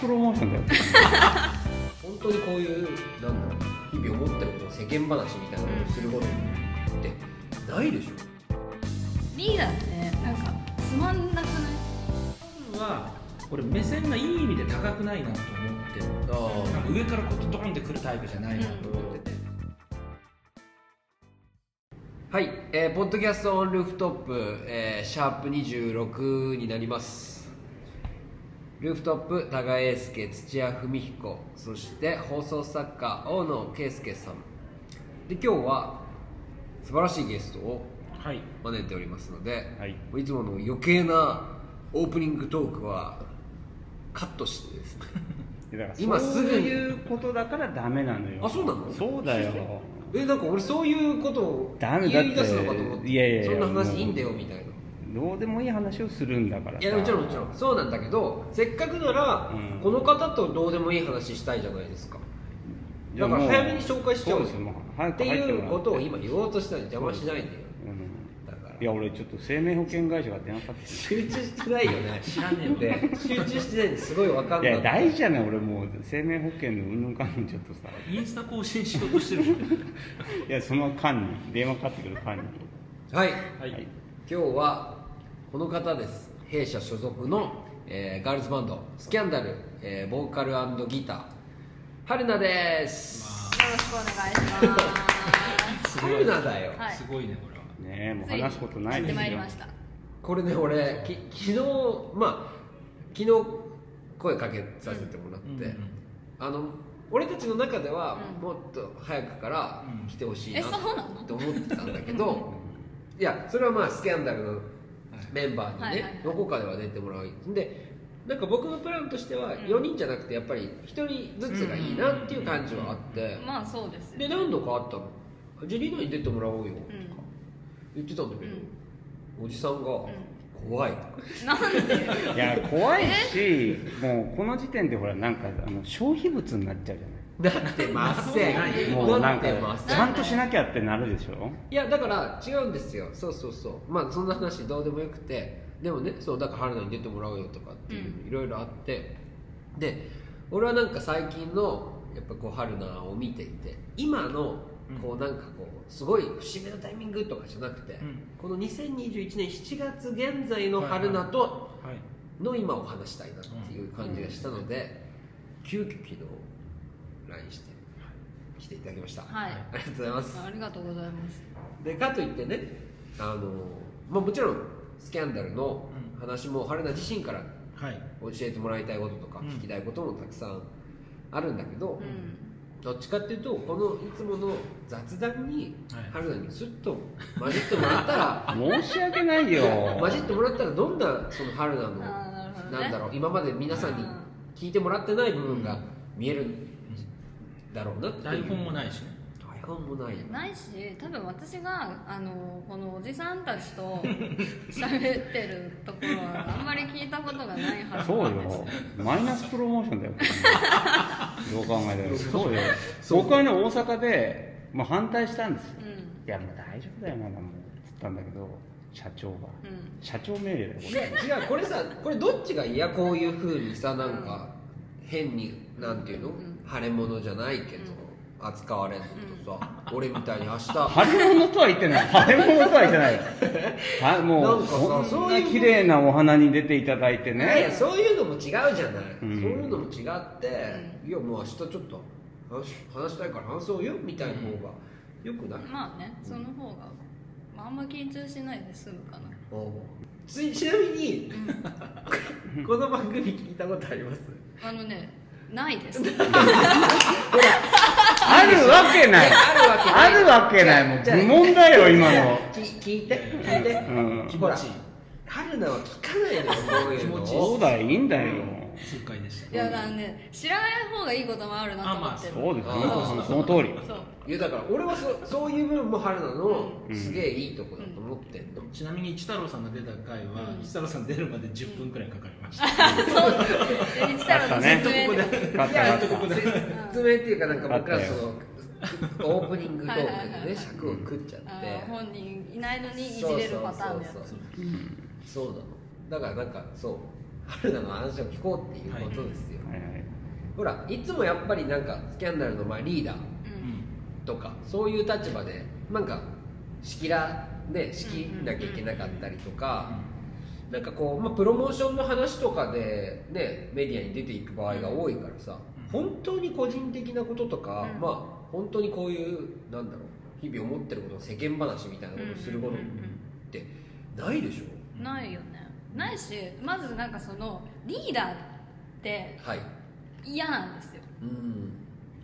スプロモーションだよ。本当にこういうなんだろう日々思ってること世間話みたいなのをすることってないでしょ。リーダーってねなんかつまんなくない？は俺目線がいい意味で高くないなと思ってるあなんか上からこうドーンってくるタイプじゃないなと思ってて、はい、えー、ポッドキャストオンルーフトップ、えー、シャープ26になりますルーフトップ多賀英介土屋文彦そして放送作家大野圭介さん。で今日は素晴らしいゲストをはい。招いておりますので、はい。いつもの余計なオープニングトークはカットしてですね。今すぐに。そういうことだからダメなのよ。あそうなの？そうだよ。えなんか俺そういうことを言い出すのかと思って。いやいやいやそんな話いいんだよみたいなどうでもいい話をするんだからさ。いやもちろんもちろん。そうなんだけどせっかくなら、うん。この方とどうでもいい話したいじゃないですか。だから早めに紹介しちゃおうっていうことを今言おうとしたら邪魔しないでよ。うんだから。いや俺ちょっと生命保険会社が電話かかってき集中してないよね。知らねえよで集中してないんですごいわかんないて。いや大事じゃない俺もう。生命保険のうんぬんかんぬんちょっとさ。インスタ更新しようとしてる。いやその間に。電話かかってくる間に。はい。はい、はい。今日はこの方です。弊社所属の、えーガールズバンドスキャンダル、えーボーカルギター春菜です。よろしくお願いします。すごい春菜だよ、はい。すごいねこれは。ねえもう話すことないですよ。やってまいりました。これね俺き昨日まあ昨日声かけさせてもらって、うんうんあの俺たちの中ではうん。もっと早くからうん。来てほしいえなって思ってたんだけどいやそれはまあスキャンダルのメンバーにね、はいはいはい。どこかでは出てもらう。でなんか僕のプランとしてはん。4人じゃなくてやっぱり1人ずつがいいなっていう感じはあって、まあそうですよで何度かあったの「ジェリーナに出てもらおうよ」うん。言ってたんだけど、おじさんがん「怖い」なんで？いや怖いしもうこの時点でほらなんかあの消費物になっちゃうじゃなってません。もうなんかちゃんとしなきゃってなるでしょ？いやだから違うんですよ。そうそうそう。まあそんな話どうでもよくて。でもねそうだから春菜に出てもらおうよとかっていうういろいろあって。で俺はなんか最近のやっぱこう春菜を見ていて今のこうなんかこうすごい節目のタイミングとかじゃなくて、うん。この2021年7月現在の春菜とはい。の今を話したいなっていう感じがしたので、急遽昨日 LINE して来ていただきました、はい。ありがとうございます。ありがとうございます。でかといってねあの、まあ、もちろんスキャンダルの話も春菜自身からはい。教えてもらいたいこととかうん。聞きたいこともたくさんあるんだけど、うん。どっちかっていうとこのいつもの雑談にはい。春菜にスッと混じってもらったら 申し訳ないよ。混じってもらったらどんなその春菜のなんだろう今まで皆さんにうん。聞いてもらってない部分が見えるだろうなっていう。台本もないしね。台本もない。よないし多分私があのこのおじさんたちと 喋ってるところはあんまり聞いたことがないはずそうなんです。よ。マイナスプロモーションだよ。どう考えたらそうよ。僕はね大阪で、まあ、反対したんですよ。うん。いやもう大丈夫だよまだもう。つったんだけど社長が。うん。社長命令だよこいや違うこれさこれどっちが嫌こういうふうにさなんか変になんていうの？うん腫れ物じゃないけど扱われるのとさ俺みたいに明日。腫れ物とは言ってない。腫れ物とは言ってない。よはもうなんかさそんういう綺麗なお花に出ていただいていやいやねそういうのも違うじゃない、うん。そういうのも違って、いやもう明日ちょっと話話したいから話そうよみたいな方がよくない、まあねその方が、まあ、あんま緊張しないで済むかな。つい ちなみにこの番組聞いたことあります？あのねないです。あるわけない。あるわけない。もう愚問だよ今の。き聞いて聞いて、うん。ほら春菜は聞かないのよこういうの気持ちいい。そうだよいいんだよ。痛快でした。いやだね知らない方がいいこともあるなと思ってる、そうですあー本当その通り。そういやだから俺はそそういう部分も春菜のうん。すげえいいとこだと思ってんの、ちなみに一太郎さんが出た回は、うん。一太郎さん出るまで10分くらいかかりました、そう。で一太郎の説明でここで勝った勝った説明っていうかなんか僕はあったよそのオープニングトークはいはいはいはいでね。尺を食っちゃって。本人いないのにいじれるパターンのやつ。そうそうそうそう。そうなの。だからなんかそう春菜の話を聞こうっていうことですよ、はい。はい。ほらいつもやっぱりなんかスキャンダルのまあリーダー。うんとかそういう立場でなんか仕切らね仕切んなきゃいけなかったりとか、なんかこう、まあ、プロモーションの話とかで、ね、メディアに出ていく場合が多いからさ、うん。本当に個人的なこととか、うん。まあ本当にこういうなんだろう日々思ってることの世間話みたいなことをすることってないでしょ、ないよね。ないしまずなんかそのリーダーってはい。嫌なんですよ。うん。おー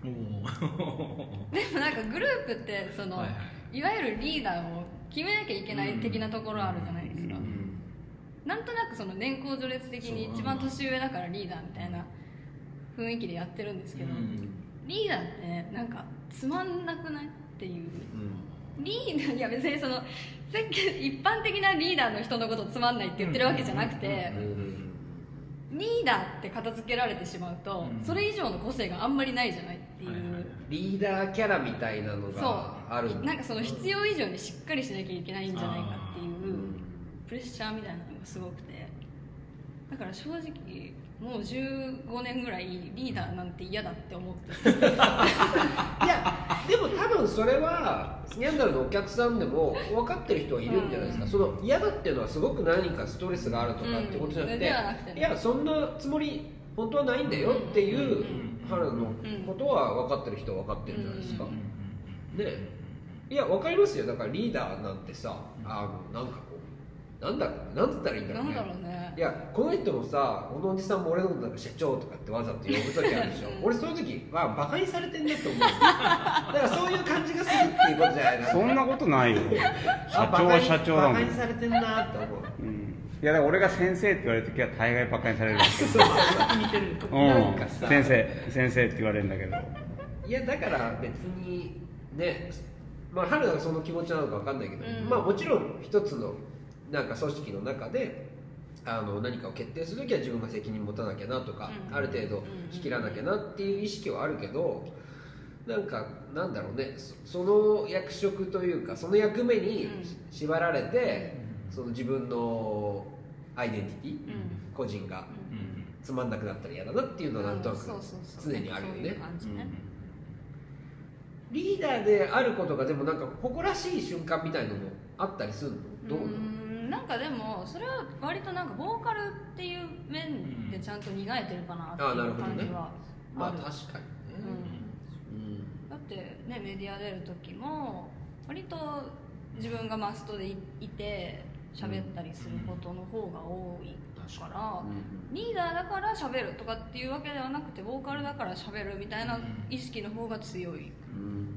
でもなんかグループってその、はいい。わゆるリーダーを決めなきゃいけない的なところあるじゃないですか、うん。なんとなくその年功序列的に一番年上だからリーダーみたいな雰囲気でやってるんですけど、うん。リーダーってなんかつまんなくないっていう。うん。リーダーいや別にその一般的なリーダーの人のことをつまんないって言ってるわけじゃなくてうん。リーダーって片付けられてしまうとうん。それ以上の個性があんまりないじゃないリーダーキャラみたいなのがあるなんかその必要以上にしっかりしなきゃいけないんじゃないかっていううん。プレッシャーみたいなのがすごくて。だから正直もう15年ぐらいリーダーなんて嫌だって思ってる いやでも多分それはスキャンダルのお客さんでも分かってる人はいるんじゃないですか、うん。その嫌だっていうのはすごく何かストレスがあるとかってことじゃなくうん。て、ではなくてね。いやそんなつもり本当はないんだよっていううん春のことは分かってる人は分かってるんじゃないですか、うんねいや分かりますよ。だからリーダーなんてさあのなんかこうなんだろうなんつったらいいんだろうね。なんだろうね。いやこの人もさこのおじさんも俺のことなんか社長とかってわざと呼ぶ時あるでしょ。うん。俺そういう時はバカにされてんなって思う。だからそういう感じがするっていうことじゃないそんなことないよ。社長は社長だもんバカにされてんなって思う。うんいやだから俺が先生って言われる時は大概バカにされる。んですよ先生先生って言われるんだけど。いやだから別にねまあ春がその気持ちなのか分かんないけど、うん。まあもちろん一つのなんか組織の中であの何かを決定する時は自分が責任持たなきゃなとか、うん。ある程度仕切らなきゃなっていう意識はあるけどなんかなんだろうね。そその役職というかその役目にうん。縛られて、その自分のアイデンティティうん。個人がうん。うんつまんなくなったら嫌だなっていうのはなんとなく常にあるよね。リーダーであることがでもなんか誇らしい瞬間みたいなのもあったりするの？どうなの？ん。なんかでもそれは割となんかボーカルっていう面でちゃんと磨いてるかなっていうるほどね。感じはまあある、確かにね、うん。だってねメディア出る時も割と自分がマストでいいて喋ったりすることの方が多いから、リーダーだから喋るとかっていうわけではなくてボーカルだから喋るみたいな意識の方が強い。うん。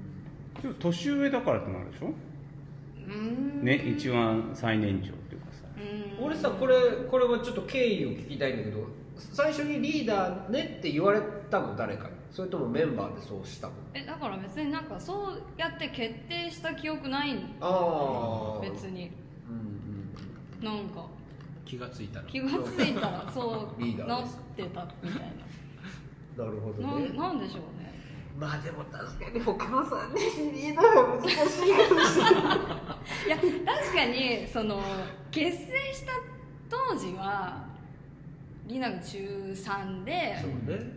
ちょっと年上だからってなるでしょ？うん。ね一番最年長っていうかさ。うん。俺さこれこれはちょっと経緯を聞きたいんだけど最初にリーダーねって言われたの誰かに？それともメンバーでそうしたの？えだから別になんかそうやって決定した記憶ないんああ別になんか。気がついたら。気がついたら そうなってたみたいな。るほどなね。ななんでしょうね。まあでも確かに他の3人リーダーは難しいかもしれない。いや確かにその結成した当時はリナが中3で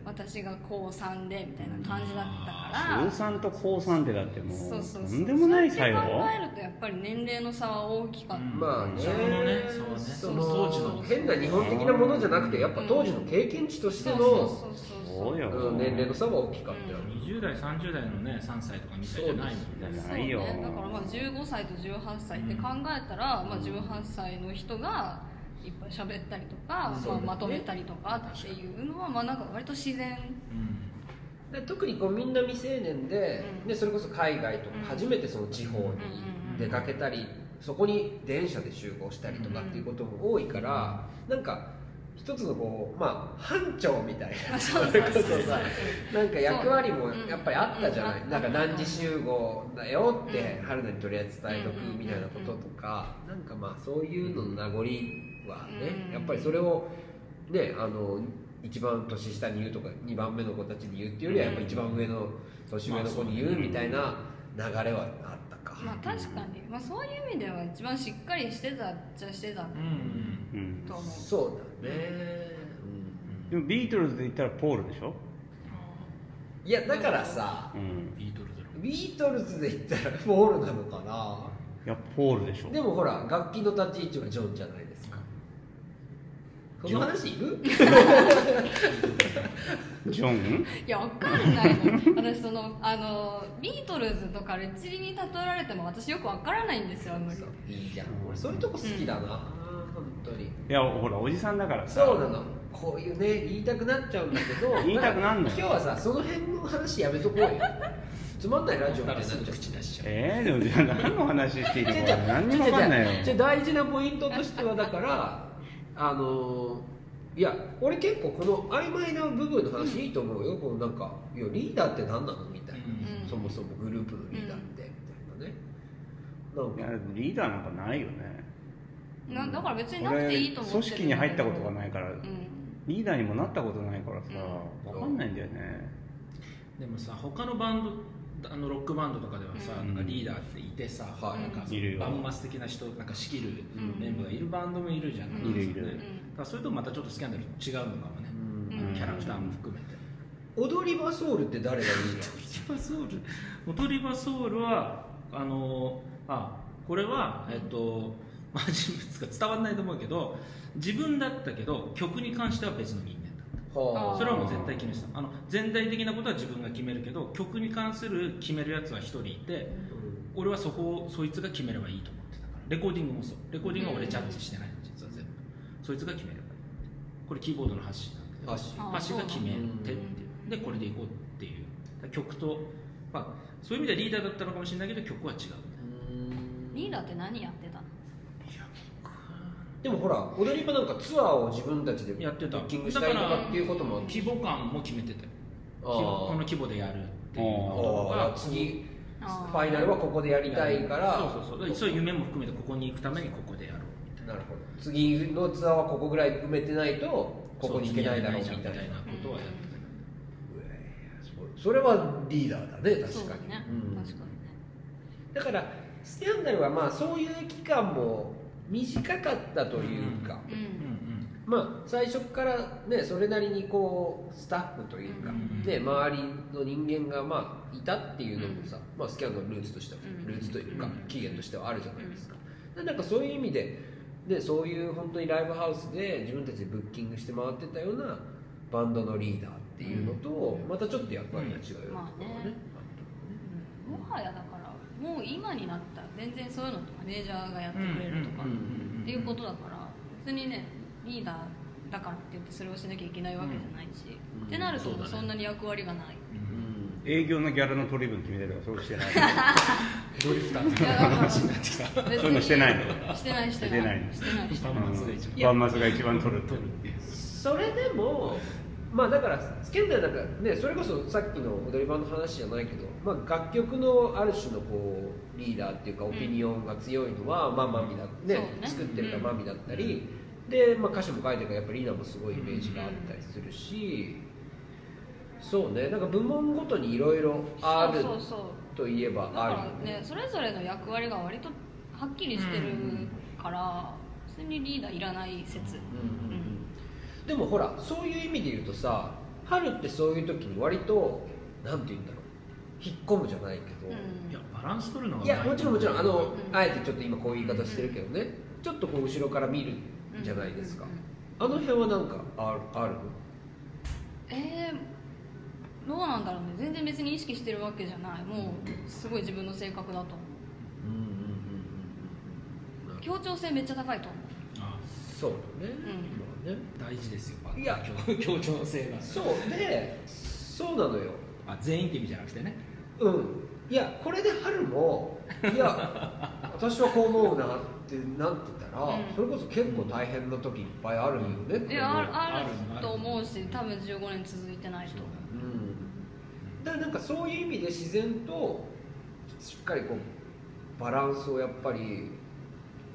私が高3でみたいな感じだったから。高3と高3ってだってもうそうそうそう。とんでもない差よそうやって考えるとやっぱり年齢の差は大きかった、うんまあね。そこのね。そうね。そその当時の。の変な日本的なものじゃなくてやっぱ当時の経験値としてのそうそうそうそうよ。うん年齢の差は大きかったよ、20代30代のね3歳とか2歳じゃないもないよ。ね、だからまあ15歳と18歳って考えたら、まあ、18歳の人がいっぱい喋ったりとか、まあ、まとめたりとかっていうのはまあなんか割と自然。うん。で特にこうみんな未成年で,、うん。でそれこそ海外とかうん。初めてその地方に出かけたり、そこに電車で集合したりとかっていうことも多いから、なんか一つのこうまあ班長みたいなそうそれこそそうそうさなんか役割もやっぱりあったじゃない、うんなんか何時集合だよってうん春菜にとりあえず伝えとくうんみたいなこととか、なんかまあそういうのの名残はね、うん。やっぱりそれをねあの一番年下に言うとか2番目の子たちに言うっていうよりはやっぱ一番上の年上の子に言うみたいな流れはあったか、まあ確かに、まあ、そういう意味では一番しっかりしてたっちゃしてたうんう。んうん。と思うそうだね。でもビートルズで言ったらポールでしょ、いやだからさうん、ビートルズの。ビートルズで言ったらポールなのかな。いやポールでしょ。でもほら楽器の立ち位置はジョンじゃないですかこの話いる？ジョン？いやわかんない。の私そのあのビートルズとかレッチリに例えられても私よくわからないんですよあんまり。そう。いいじゃん。俺そういうとこ好きだな、本当にいやほらおじさんだからさ。そうなの。こういうね言いたくなっちゃうんだけど。言いたくなんのよ。今日はさその辺の話やめとこうよ。つまんないラジオみたいになっちゃう口出しちゃう。えー、でもじゃあ何の話していいのか何にも分かんないよ。じゃあ大事なポイントとしてはだからあのいや俺結構この曖昧な部分の話いいと思うよ、このなんかいやリーダーって何なの？みたいな、うん。そもそもグループのリーダーって、みたいなね。なんいやか。リーダーなんかないよね。なだから別になくていいと思ってる組織に入ったことがないから、うん。リーダーにもなったことないからさ、うん。分かんないんだよね。でもさ他のバンドあのロックバンドとかではさ、うん。なんかリーダーっていてさ、はいなんかバンマス的な人なんか仕切るうん。メンバーがいるバンドもいるじゃない、うん。いるいる。だからそれとまたちょっとスキャンダル違うのかもね、うん。キャラクターも含めて、踊り場ソウルって誰がリーダー踊り場ソウル踊り場ソウルはあのあこれはえっとまあ人物が伝わらないと思うけど自分だったけど曲に関しては別の人。間だったはあ。ーそれはもう絶対決めてた。あの全体的なことは自分が決めるけど曲に関する決めるやつは一人いて俺はそこをそいつが決めればいいと思ってたから。レコーディングもそう。レコーディングは俺ジャッジしてないの実は全部。そいつが決めればいい。これキーボードの発信なんだけど発信。が決めてっていう。でこれでいこうっていう。曲と、まあ、そういう意味ではリーダーだったのかもしれないけど曲は違う。リーダーって何やってでもほら踊り場なんかツアーを自分たちでやってた。ブッキングしたりとかっていうことも規模感も決めてたよこの規模でやるっていうのあー。が次ファイナルはここでやりたいから。そうそうそう。そういう夢も含めてここに行くためにここでやろう。みたいななるほど。次のツアーはここぐらい埋めてないとここに行けないだろうみたいなことはやってた。それはリーダーだね確かに。確かにね。だからスキャンダルはまあそういう期間も短かったというか、まあ最初からねそれなりにこうスタッフというか、うんね周りの人間がまあいたっていうのもさ、まあ、スキャンダルのルーツとしては、うん。ルーツというか、うん。起源としてはあるじゃないですか、でなんかそういう意味ででそういう本当にライブハウスで自分たちでブッキングして回ってたようなバンドのリーダーっていうのと、またちょっと役割が違うようなまあね。ところがうん。もはやだからもう今になった。ら全然そういうのってマネージャーがやってくれるとか、っていうことだから別にねリーダーだからって言ってそれをしなきゃいけないわけじゃないし、うんってなるとそんなに役割がない、うん営業のギャラの取り分決めてるかそうしてないドリフターズのいやだから話になってきたそういうのしてないのしてないしてないしてないしてないしてないバンマスが一番バンマスが一番取る取るっていうそれでもまあだからスキャンダルなんかねそれこそさっきの踊り場の話じゃないけど、まあ、楽曲のある種のこうリーダーっていうかオピニオンが強いのは、まあマミだね作ってるのはマミだったり、で、まあ、歌詞も書いてるからやっぱりリーダーもすごいイメージがあったりするし、そうねなんか部門ごとにいろいろあるそうそうそう。といえばあるよね。ねそれぞれの役割が割とはっきりしてるから普通にリーダーいらない説、うんうん。うんでもほらそういう意味で言うとさ春ってそういう時に割となんて言うんだろう引っ込むじゃないけど、うん。いやバランス取るのはいやもちろんもちろんあの、うん。あえてちょっと今こういう言い方してるけどねちょっとこう後ろから見るじゃないですか、あの辺はなんかあるある？えー、どうなんだろうね。全然別に意識してるわけじゃない。もうすごい自分の性格だと。思ううんうんうんうん。協調性めっちゃ高いと思あそうだね、まあね。大事ですよいや協調性が。そう。でそうなのよ。あ全員って意味じゃなくてね。うん。いやこれで春もいや 私はこう思うなってなってたら、うん。それこそ結構大変な時いっぱいあるよねってういやあると思うし多分15年続いてないとう。んだからなんかそういう意味で自然としっかりこうバランスをやっぱり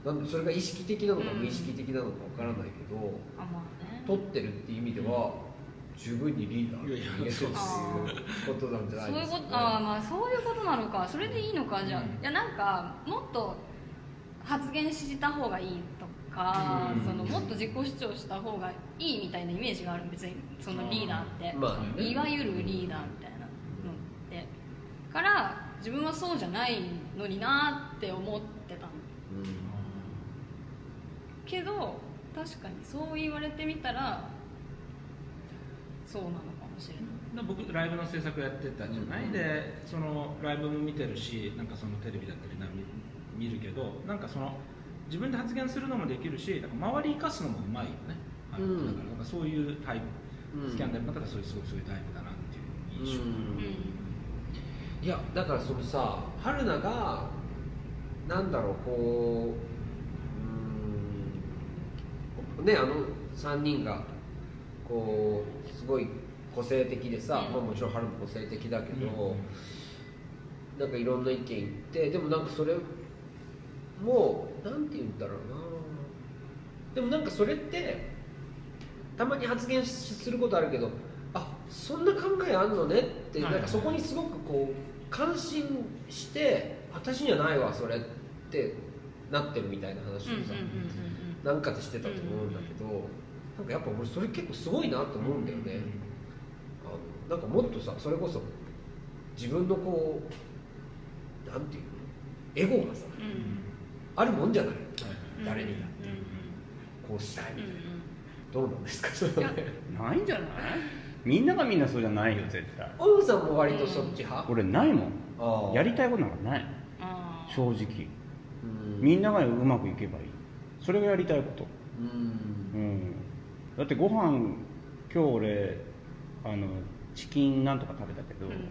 なんでそれが意識的なのかうん。無意識的なのかわからないけど、あまあね。取ってるっていう意味では十分にリーダーって言えてるっていうことなんじゃないそういうこですか、ね、とああまあそういうことなのか。それでいいのかじゃあ、うん。いやなんかもっと発言した方がいいとか、うん。そのもっと自己主張した方がいいみたいなイメージがある別に。そのリーダーって、まあね。いわゆるリーダーみたいなのって。から自分はそうじゃないのになって思ってたのけど確かにそう言われてみたらそうなのかもしれない。僕ライブの制作やってたじゃない、うん。でそのライブも見てるしなんかそのテレビだったりな見見るけどなんかその自分で発言するのもできるしなんか周り生かすのもうまいよね、うん。だからなんかそういうタイプ、うん。スキャンダルの中ではそういうそうそういうタイプだなっていう印象、うん。いやだからそのさ春菜がなんだろうこうねあの3人がこうすごい個性的でさ、うん。まあ、もちろん春も個性的だけど、なんかいろんな意見言ってでもなんかそれもうなんて言うんだろうな。でもなんかそれってたまに発言することあるけどあそんな考えあんのねってはい。なんかそこにすごくこう感心して私にはないわそれってなってるみたいな話をさ、かでしてたと思うんだけど、なんかやっぱ俺それ結構すごいなと思うんだよね、あのなんかもっとさそれこそ自分のこうなんていうの？エゴがさあるもんじゃない？うん誰にだって。うんこうしたいうんうん。どうなんですか？それないんじゃない？みんながみんなそうじゃないよ絶対。さんも割とそっち派、俺ないもん。やりたいことなんかない。正直。うん。みんながうまくいけばいいそれがやりたいこと。うん。うん。だってご飯今日俺あのチキンなんとか食べたけど、うん。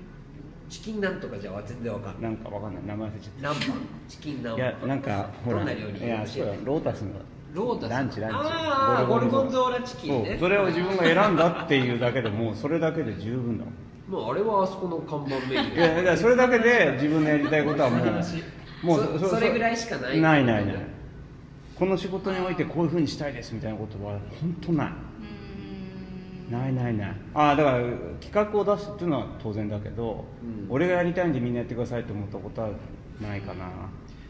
チキンなんとかじゃ全然わかんない。なんかわかんない。名前忘れちゃっ何番？チキン何たいやなんかほらどんな料理？いやそうだ。ロータスの。ロータス？ランチランチ。ああゴルゴンゾーラチキンね。そう。それを自分が選んだっていうだけでもうそれだけで十分だもん。もうあれはあそこの看板メニュー。いやだからそれだけで自分のやりたいことはもうもうそそれぐらいしかないないないないこの仕事においてこういうふうにしたいですみたいなことは本当ない。うん。ないないない。ああだから企画を出すっていうのは当然だけど、うん。俺がやりたいんでみんなやってくださいと思ったことはないかな、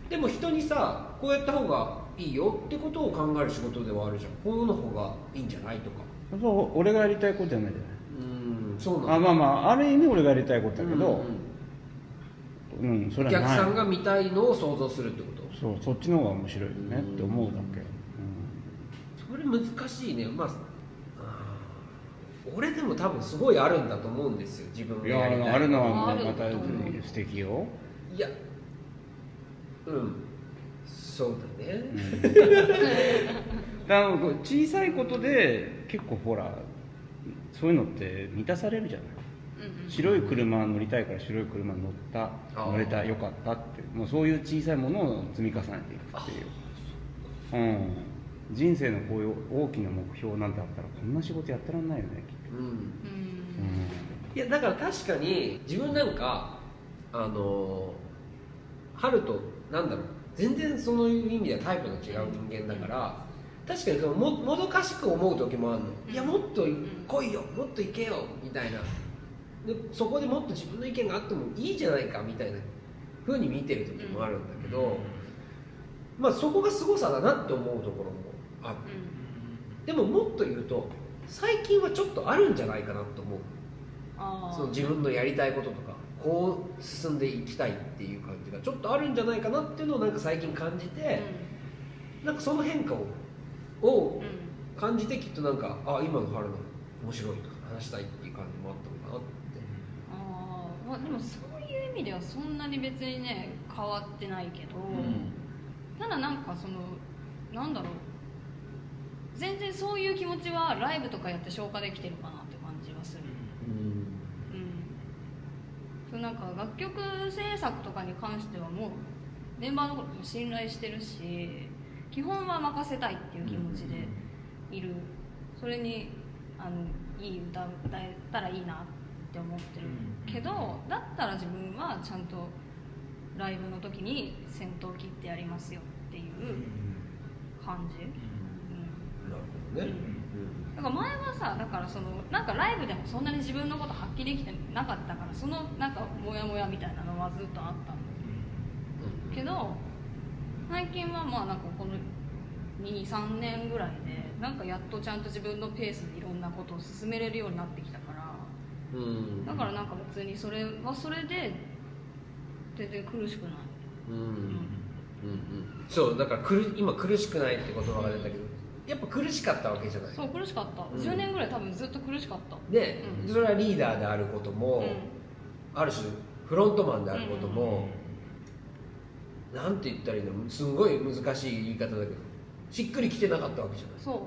でも人にさこうやった方がいいよってことを考える仕事ではあるじゃん。こうの方がいいんじゃないとか。そう俺がやりたいことじゃないじうんそうゃないあまあまあある意味俺がやりたいことだけど。うんうんうん、そお客れはない。さんが見たいのを想像するってことそうそっちの方が面白いよねって思うだけ、それ難しいね。まあ俺でも多分すごいあるんだと思うんですよ自分うん、いがやりたいやあるのはまた素敵よ、いやうん。そうだね、うん、だから小さいことで結構ほらそういうのって満たされるじゃない。うんうん白い車乗りたいから白い車乗った乗れたよかったってもうそういう小さいものを積み重ねていくっていう、うん、人生のこういう大きな目標なんてあったらこんな仕事やってらんないよねきっと、うん。うん。いやだから確かに自分なんかあの春となんだろう全然そのいう意味ではタイプの違う人間だから確かにそのももどかしく思う時もあるの、うん。いやもっと来いよもっと行けよみたいなでそこでもっと自分の意見があってもいいじゃないかみたいな風に見てる時もあるんだけど、まあそこが凄さだなって思うところもあるでももっと言うと最近はちょっとあるんじゃないかなと思う。その自分のやりたいこととかこう進んでいきたいっていう感じがちょっとあるんじゃないかなっていうのをなんか最近感じて、なんかその変化を感じてきっとなんかあ今の春の面白いとか話したいっていう感じもあったまあでもそういう意味ではそんなに別にね変わってないけど、ただなんかそのなんだろう。全然そういう気持ちはライブとかやって消化できてるかなって感じはする。うん。そうなんか楽曲制作とかに関してはもうメンバーのことも信頼してるし基本は任せたいっていう気持ちでいる。それにあのいい歌歌えたらいいなって思ってるけどだったら自分はちゃんとライブの時に先頭切ってやりますよっていう感じ、うん、なるほどね、だから前はさだからそのなんかライブでもそんなに自分のこと発揮できてなかったからそのなんかモヤモヤみたいなのはずっとあったん。だけど最近はまあなんかこの23年ぐらいでなんかやっとちゃんと自分のペースでいろんなことを進めれるようになってきただからなんか別にそれはそれで全然苦しくない、うん。うんうん。そうだから苦今苦しくないって言葉が出たけどやっぱ苦しかったわけじゃない。そう苦しかった、うん。10年ぐらい多分ずっと苦しかった。で、うん。それはリーダーであることも、うある種フロントマンであることも、なんて言ったらいいの？すんごい難しい言い方だけどしっくりきてなかったわけじゃない、んそう。うん、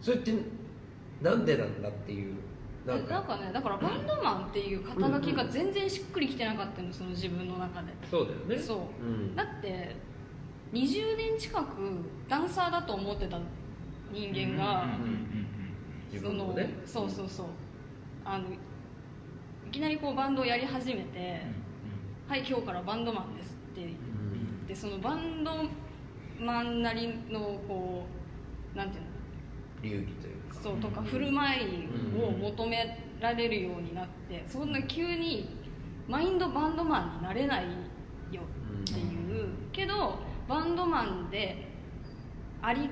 それってなんでなんだっていうななんんかかねだからバンドマンっていう肩書きが全然しっくりきてなかったのその自分の中で。そうだよね。そう。うん。だって20年近くダンサーだと思ってた人間が、自そのね。そうそうそう。あのいきなりこうバンドをやり始めて「はい今日からバンドマンです」って言ってそのバンドマンなりのこうなんていうの？流儀というかそうとか振る舞いを求められるようになってそんな急にマインドバンドマンになれないよっていうけどバンドマンであり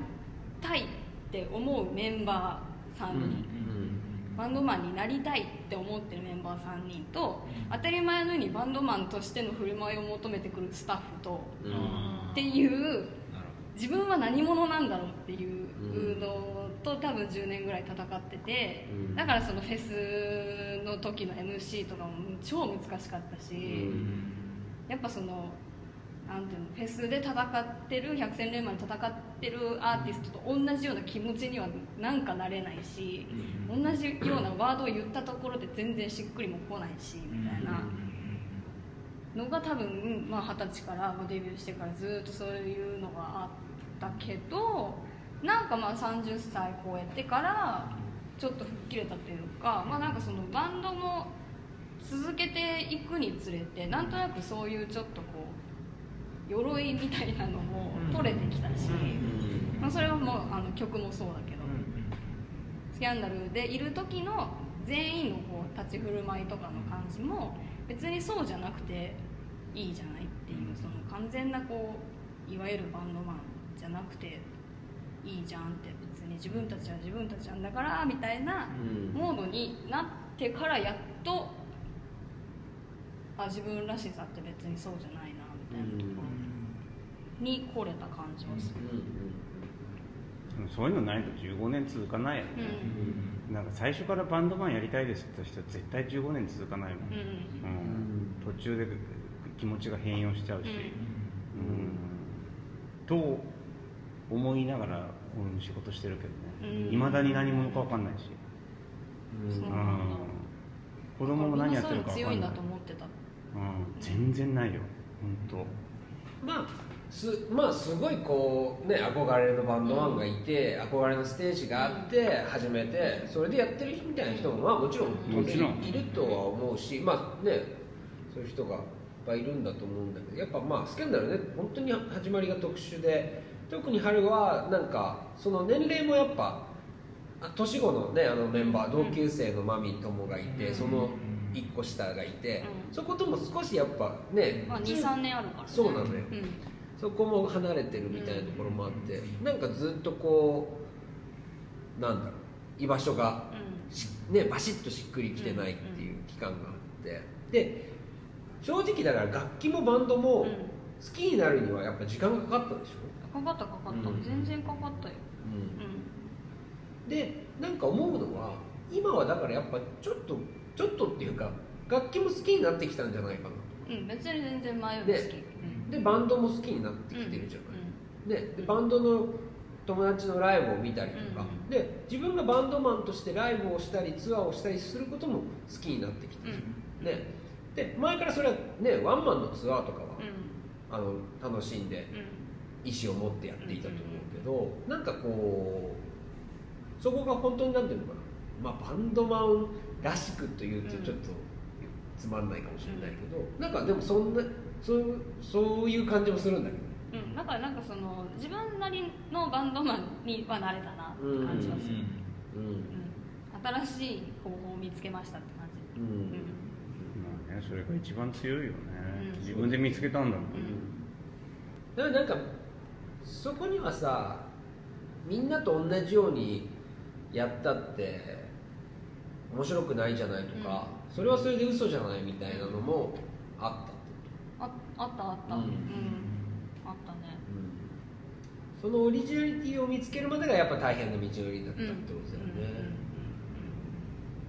たいって思うメンバー3人、バンドマンになりたいって思ってるメンバー3人と当たり前のようにバンドマンとしての振る舞いを求めてくるスタッフとうん。っていう自分は何者なんだろうっていうのと多分10年ぐらい戦っててうん。だからそのフェスの時の MC とかも超難しかったしやっぱそのなんていうのフェスで戦ってる百戦錬磨で戦ってるアーティストと同じような気持ちにはなんかなれないし同じようなワードを言ったところで全然しっくりも来ないしみたいな。のが多分まあ二十歳からまあデビューしてからずっとそういうのがあったけどなんかまあ30歳超えてからちょっと吹っ切れたというかまあなんかそのバンドも続けていくにつれてなんとなくそういうちょっとこう鎧みたいなのも取れてきたし、まあ、それはもうあの曲もそうだけど、スキャンダルでいる時の全員のこう立ち振る舞いとかの感じも別にそうじゃなくていいじゃないっていうその完全なこういわゆるバンドマンじゃなくていいじゃんって別に自分たちは自分たちなんだからみたいなモードになってからやっとあ自分らしさって別にそうじゃないなみたいな。ところに来れた感じはする。そういうのないと15年続かないよね、なんか最初からバンドマンやりたいですって人は絶対15年続かないもん、うん。うん。うん途中で気持ちが変容しちゃうし、うん。と思いながら俺も仕事してるけどね。うん。いま、未だに何者か分かんないし、そううんなん。だ子供も何やってるか分かんない。だと思ってた。うん、全然ないよ。本まあすまあすごいこうね憧れのバンドマンがいて、憧れのステージがあって始めてそれでやってる人みたいな人もまあもちろんもちろん。いるとは思うしまあねそういう人がいっぱいいるんだと思うんだけどやっぱまあスキャンダルね本当に始まりが特殊で特に春はなんかその年齢もやっぱあ年子のねあのメンバー同級生のマミ友がいてその1個下がいて、うん。そことも少しやっぱね、まあ23年あるからね。そうなのよ。うん。そこも離れてるみたいなところもあって、なんかずっとこうなんだろう居場所がし、ね、バシッとしっくりきてないっていう期間があって。で正直だから楽器もバンドもうん。好きになるにはやっぱ時間がかかったでしょ、かかったかかった、うん。全然かかったよ。でなんか思うのは今はだからやっぱちょっとちょっとっていうか楽器も好きになってきたんじゃないかなうん、うん、別に全然前より好き、でうん。でバンドも好きになってきてるじゃない、ね、でバンドの友達のライブを見たりとか、うん。で自分がバンドマンとしてライブをしたりツアーをしたりすることも好きになってきてる、うん。ね、で前からそれはねワンマンのツアーとかは、うん。あの楽しんで。うん意思を持ってやっていたと思うけど、なんかこうそこが本当になんていうのかな、まあ、バンドマンらしくというとちょっとつまんないかもしれないけど、なんかでもそんなそういうそういう感じもするんだけどうん、だからなんかその自分なりのバンドマンにはなれたなって感じはする、うん。うん。新しい方法を見つけましたって感じ、うん。うん。まあねそれが一番強いよね、うん。自分で見つけたんだもん、うん。だからなんかそこにはさみんなと同じようにやったって面白くないじゃないとか、それはそれで嘘じゃないみたいなのもあったってああったあった。ううん。ん、あったね。そのオリジナリティを見つけるまでがやっぱ大変な道のりだったってことだよね、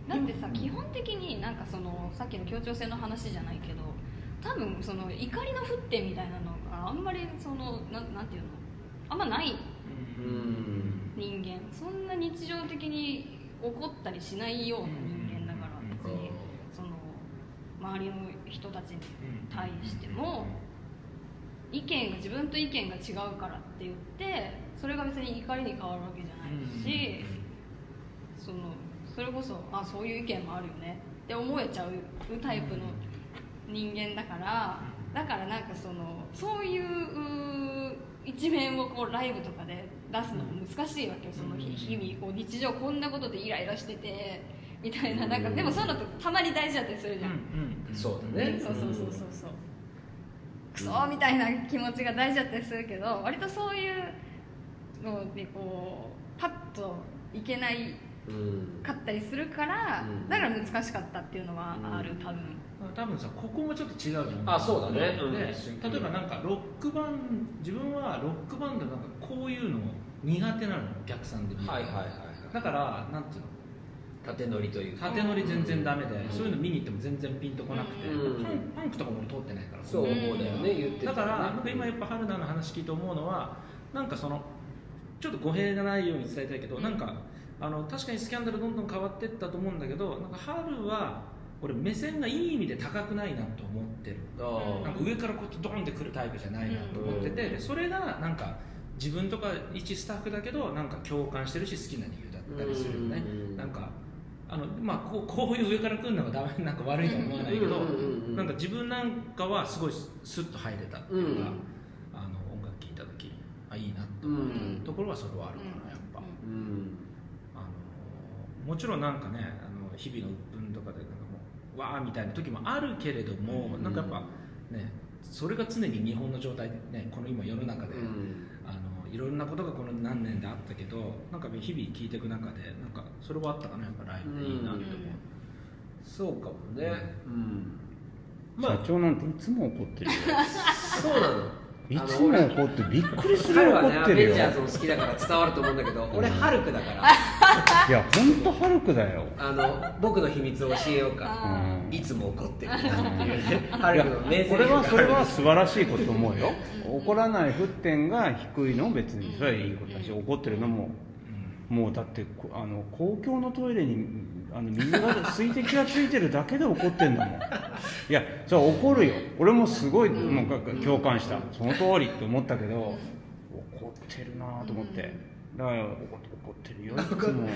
だってさ基本的になんかそのさっきの協調性の話じゃないけど多分その怒りの沸点みたいなのがあんまりそのなんなんていうの？あんまないうん。人間。そんな日常的に怒ったりしないような人間だからうん。別にその周りの人たちに対しても意見が自分と意見が違うからって言ってそれが別に怒りに変わるわけじゃないしそのそれこそあそういう意見もあるよねって思えちゃうタイプの人間だからだからなんかそのそういう一面をこうライブとかで出すのも難しいわけよその日日々こう日常こんなことでイライラしててみたいななんかでもそういうのってたまに大事だったりするじゃん、そうだね。そうそうそうそう。そうクソーみたいな気持ちが大事だったりするけど割とそういうのでこうパッといけないうん。かったりするから、うん。だから難しかったっていうのはある多分、多分さここもちょっと違うじゃん。あそうだね。でうん。例えばなんかロックバン自分はロックバンドなんかこういうの苦手なのよお客さんで見るとはいはいはい。だからなんていうの？縦乗りというか。縦乗り全然ダメで、うん。そういうの見に行っても全然ピンとこなくて、うん。パンパンクとかも俺通ってないから。そうだよね言ってただからなんかね今やっぱ春菜の話聞いて思うのはなんかそのちょっと語弊がないように伝えたいけど、なんかあの確かにスキャンダルどんどん変わっていったと思うんだけどなんか春は俺目線がいい意味で高くないなと思ってるあなんか上からこうやってドーンってくるタイプじゃないなと思ってて、うん。でそれがなんか自分とか一スタッフだけどなんか共感してるし好きな理由だったりするよね、うん。なんかあのまあこう こういう上から来るのがダメな んか悪いとは思わないけど、なんか自分なんかはすごいスッと入れたっていうか、うん。あの音楽聴いた時あいいなと思ったところはそれはあるかなやっぱ、うん。あのもちろんなんかねあの日々の鬱憤とかでなんかわーみたいな時もあるけれども、うん。なんかやっぱねそれが常に日本の状態でねこの今世の中で、うん。あのいろんなことがこの何年であったけどなんか日々聞いていく中でなんかそれはあったかなやっぱライブでいいなって思う、そうかもね。うん。ま社あ長なんていつも怒ってるよ。そうなの。いつも怒ってびっくりするよ。彼はねア怒ってるよ。ベンジャーズも好きだから伝わると思うんだけど俺ハルクだからいや本当ハルクだよ。あの僕の秘密を教えようか。あうん。いつも怒ってる。なっていうねハルクの名これはそれは素晴らしいことと思うよ。怒らない沸点が低いのも別にそれはいいことだし怒ってるのももうだってこあの公共のトイレにあの水が水滴がついてるだけで怒ってんだもん。いやそれは怒るよ。俺もすごいもうか共感した。その通りって思ったけど怒ってるなと思って。だから怒怒ってるよいつも。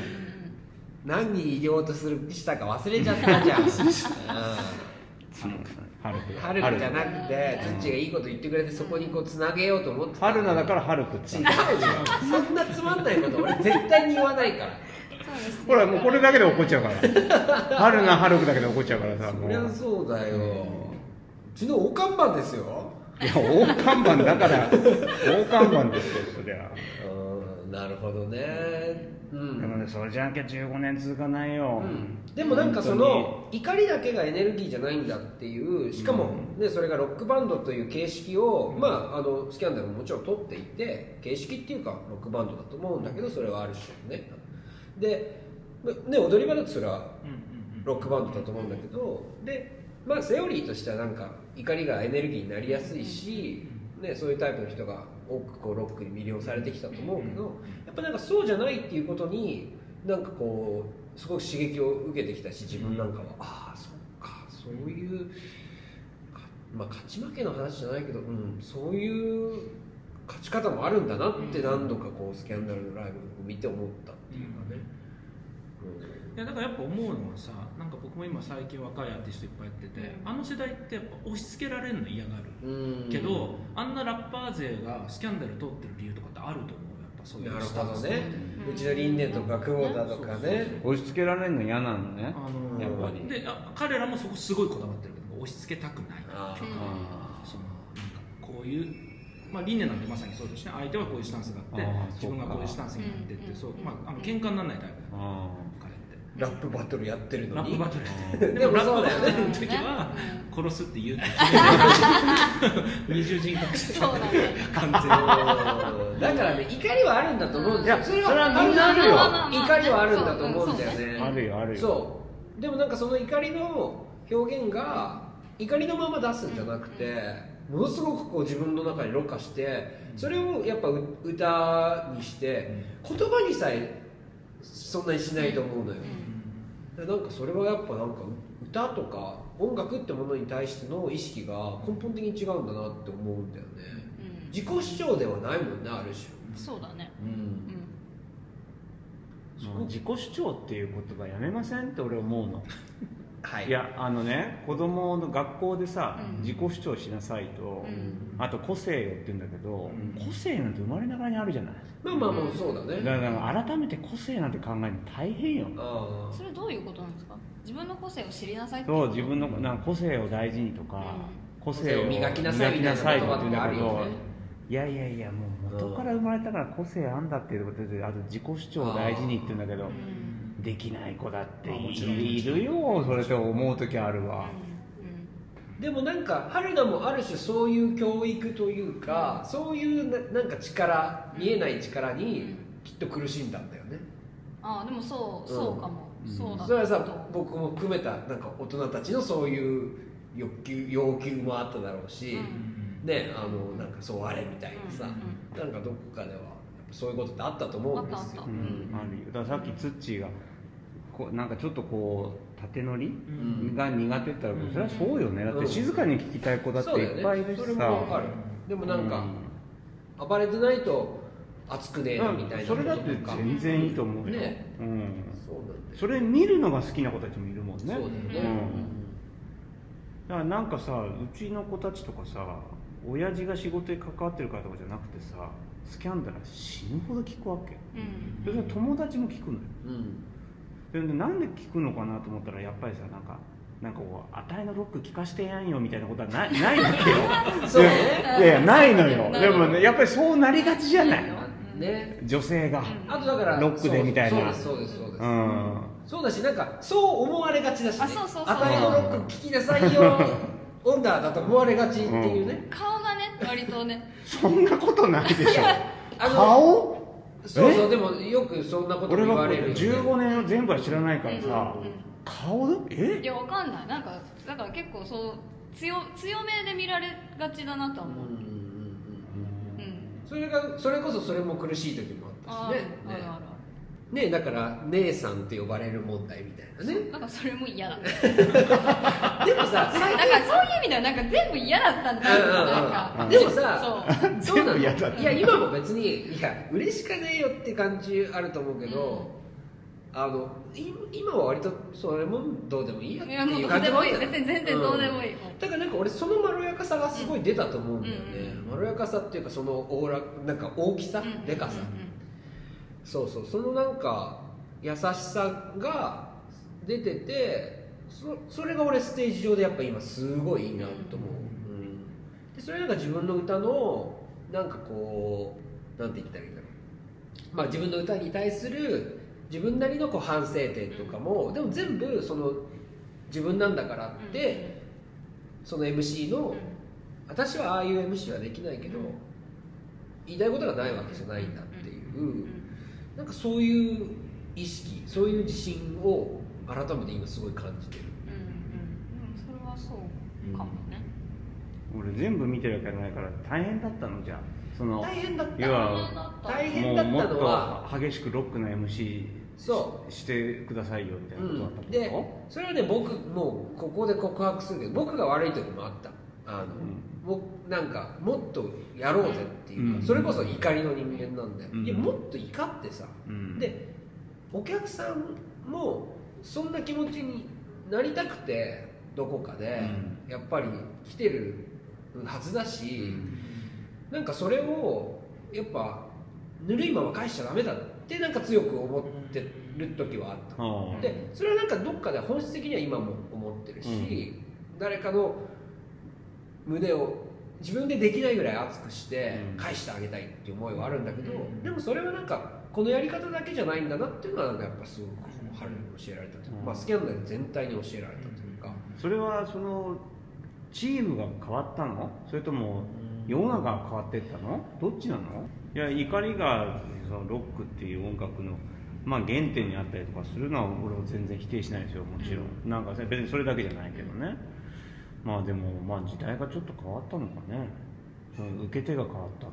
何に言おうとするしたか忘れちゃったじゃん、うん。ハルクだハルクじゃなくてツッチーがいいこと言ってくれてそこにこうつなげようと思ってた。春菜だからハルクって違うそんなつまんないこと俺絶対に言わないから。ほらもうこれだけで怒っちゃうから。春菜ハルクだけで怒っちゃうからさもそうりゃそうだよ。うちの大看板ですよ。いや大看板だから。大看板ですよそりゃ。うんなるほどね。うん。でもねそれじゃなきゃ15年続かないよ、でもなんかその怒りだけがエネルギーじゃないんだっていうしかも、ね、それがロックバンドという形式を、まあ、あのスキャンダルももちろん取っていて形式っていうかロックバンドだと思うんだけどそれはある種ね。で、ね、踊り場だとそれはうんうんうん。ロックバンドだと思うんだけどで、まあ、セオリーとしてはなんか怒りがエネルギーになりやすいし、ね、そういうタイプの人が多くこうロックに魅了されてきたと思うけどやっぱなんかそうじゃないっていうことになんかこうすごく刺激を受けてきたし自分なんかは、ああそっかそういうかまあ勝ち負けの話じゃないけど、うん、そういう勝ち方もあるんだなって何度かこうスキャンダルのライブを見て思ったっていうか。ね。いやだからやっぱ思うのはさなんか僕も今最近若いアーティストいっぱいやってて、あの世代ってやっぱ押し付けられるの嫌がる、うん。けどあんなラッパー勢がスキャンダル通ってる理由とかってあると思うやっぱそういうスタンスね、うちのリンネとか久保田とかね。押し付けられるの嫌なのねあのやっぱり。であ彼らもそこすごいこだわってるけど押し付けたくないあそのなんかこういうまあ、理念なんてまさにそうですね。相手はこういうスタンスがあって自分がこういうスタンスになってってうん。そう、まあ、あの喧嘩にならないタイプだラップバトルやってるのに。ラップバトルあ でもラッそうだよね。プバトルの時は殺すって言うって 二重人格そうなんだからね怒りはあるんだと思うんですよ。いやそれはみんなあるよ。怒りはあるんだと思うんだよね。あるよあるよ。そう。でもなんかその怒りの表現が怒りのまま出すんじゃなくてものすごくこう自分の中にろ過してそれをやっぱう歌にして言葉にさえそんなにしないと思うのよ。でなんかそれはやっぱなんか歌とか音楽ってものに対しての意識が根本的に違うんだなって思うんだよね。うん。自己主張ではないもんねある種。そうだね。うん。うん。もう自己主張っていう言葉やめませんって俺思うの はい。いやあのね子供の学校でさ、うん。自己主張しなさいと、うん。あと個性よって言うんだけど、うん。個性なんて生まれながらにあるじゃない？まあまあまあそうだね。だから改めて個性なんて考えるの大変よ。あそれどういうことなんですか？自分の個性を知りなさいってそう自分のなんか個性を大事にとか、個性を個性を磨きなさいみたいな磨きとか言うんだけ言葉ってあるよどねいやいやいやもう元から生まれたから個性あんだっていうことであと自己主張を大事にって言うんだけどうんできない子だっているよそれって思う時あるわ、でもなんか春菜もある種そういう教育というかそういうななんか力見えない力にきっと苦しんだんだよね。ああでもそううん。そうかも、うん。そうだそれはさ僕も含めたなんか大人たちのそういう欲求要求もあっただろうし、うん。ねあのなんかそうあれみたいなさ、うんなんかどこかではそういうことってあったと思うんですよ。あったあうんあるよ。だからさっきツッチーがこうなんかちょっとこう縦乗り？ん。が苦手って言ったら、うん。それはそうよね。だって静かに聞きたい子だっていっぱいいるし。さ、もわかる。でもなんか、暴れてないと熱くねえなみたいなそれだって全然いいと思うよ、ね。うん、そそれ見るのが好きな子たちもいるもんね。そうだよね、うん。だからなんかさうちの子たちとかさ親父が仕事に関わってるからとかじゃなくてさスキャンダル死ぬほど聞くわけ。うん。それ友達も聞くのよ。うんでなんで聞くのかなと思ったらやっぱりさなんかなんかこう「あたいのロック聞かしてやんよ」みたいなことはない ないわけよ。そうね。いやいやないのよ。でもねやっぱりそうなりがちじゃないいいよね。女性が。あとだからロックでみたいな。そうですそうですそうです、うん。そうだしなんかそう思われがちだし、ね、あそうそうそう。あたいのロック聞きなさいよ。オンダーだと思われがちっていうね、顔がね割とね。そんなことないでしょ。顔？そうそうでもよくそんなこと言われるよ、ね、15年を全部は知らないからさ。うんうん顔だえ？いやわかんない。なんかだから結構そう強強めで見られがちだなとは思う、うんうんうんうんうん。それがそれこそそれも苦しい時もああったしね。あるあるねねだから姉さんって呼ばれる問題みたいなね。なんかそれも嫌だ。でもさ最だからそう味ではなんか全部嫌だったんだよなんか。でもさそう。なの全部嫌だった。いや今も別にいや嬉しかねえよって感じあると思うけど、あのい今は割とそれもどうでもいいやっていやもう感じもあった別に全然どうでもいい、だからなんか俺そのまろやかさがすごい出たと思うんだよね、うん。まろやかさっていうかそのオーラなんか大きさ、うんでかさ、うん。そうそう。そのなんか優しさが出ててそそれが俺ステージ上でやっぱ今すごいいいなと思う、うん。でそれなんか自分の歌のなんかこうなんて言ったらいいんだろう。まあ自分の歌に対する自分なりのこう反省点とかもでも全部その自分なんだからって、その MC の、うん。私はああいう MC はできないけど、うん言いたいことがないわけじゃないんだっていう、うん。なんかそういう意識そういう自信を改めて今すごい感じてる。うんうん。それはそうかもね、俺全部見てるわけじゃないから大変だったのじゃあその大変だった。要は大変だった。もうもっのは。と激しくロックな MC そしてくださいよみたいなことだったうん、でそれはね僕もうここで告白するけど僕が悪い時もあった。あの、もうなんかもっとやろうぜっていうか、うん。それこそ怒りの人間なんだよ、うん。いやもっと怒ってさ。うん。でお客さんもそんな気持ちになりたくてどこかで、やっぱり来てるはずだし、なんかそれをやっぱぬるいまま返しちゃダメだってなんか強く思ってる時はあった、ああでそれはなんかどっかで本質的には今も思ってるし、誰かの胸を自分でできないぐらい熱くしてうん。返してあげたいっていう思いはあるんだけど、うん。でもそれはなんかこのやり方だけじゃないんだなっていうのはなんかやっぱすごく春に教えられたというか、うん。まあ、スキャンダル全体に教えられたというか、それはそのチームが変わったの？それとも世の中が変わってったの？どっちなの？いや怒りがそのロックっていう音楽のまあ原点にあったりとかするのは俺は全然否定しないですよもちろん、なんか別にそれだけじゃないけどね。まあでもまあ時代がちょっと変わったのかね。うん受け手が変わったの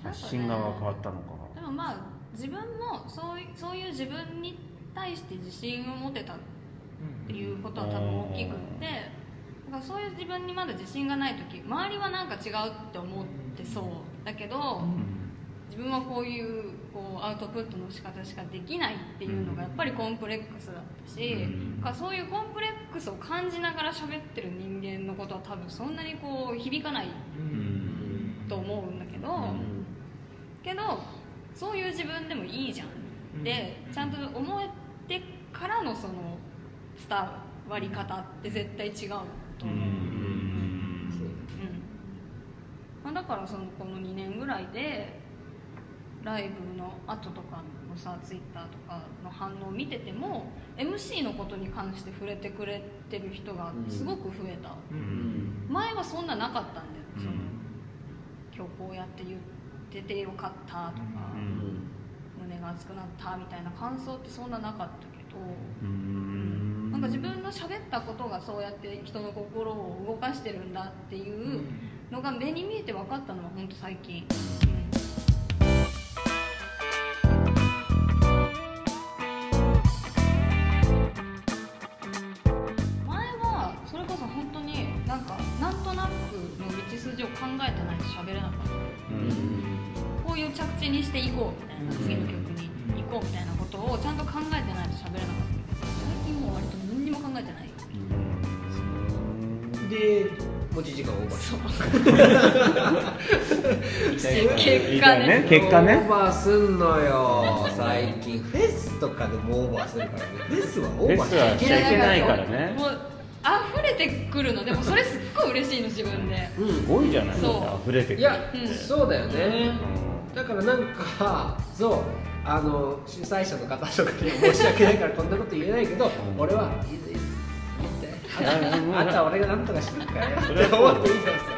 か、発信側が変わったのか。でもまあ自分もそういそういう自分に対して自信を持てたっていうことは多分大きくってだからそういう自分にまだ自信がない時周りはなんか違うって思ってそうだけど、うん自分はこういうこうアウトプットの仕方しかできないっていうのがやっぱりコンプレックスだったし、うんそういうコンプレックスを感じながら喋ってる人間のことは多分そんなにこう響かないうんと思うんだけど、けどそういう自分でもいいじゃん。でちゃんと思えてからのその伝わり方って絶対違うとう。ん思う、うん。まあ、だからそのこの2年ぐらいでライブの後とかのさツイッターとかの反応を見てても MC のことに関して触れてくれてる人がすごく増えた、うん。前はそんななかったんだよ、うんその今日こうやって言っててよかったとか、うん。胸が熱くなったみたいな感想ってそんななかったけど、うん。なんか自分の喋ったことがそうやって人の心を動かしてるんだっていうのが目に見えて分かったのは本当最近、前にしていこうみたいな次の曲に行こうみたいなことをちゃんと考えてないと喋れなかった。最近もう割と何にも考えてない。で持ち時間オーバー。し 結果ね。結果ね。オーバーすんのよ。最近フェスとかでもオーバーするからね。フェスはオーバーしちゃいけないからね。もう溢れてくるのでもそれすっごい嬉しいの自分で。すごいじゃない。そう。溢れてくるいや、うんそうだよね、うだからなんか そうあの主催者の方とかには申し訳ないからこんなこと言えないけど、ん。俺はいいいいいいいってあとは俺がなんとかしてるからよそれはって思っていいじゃないですか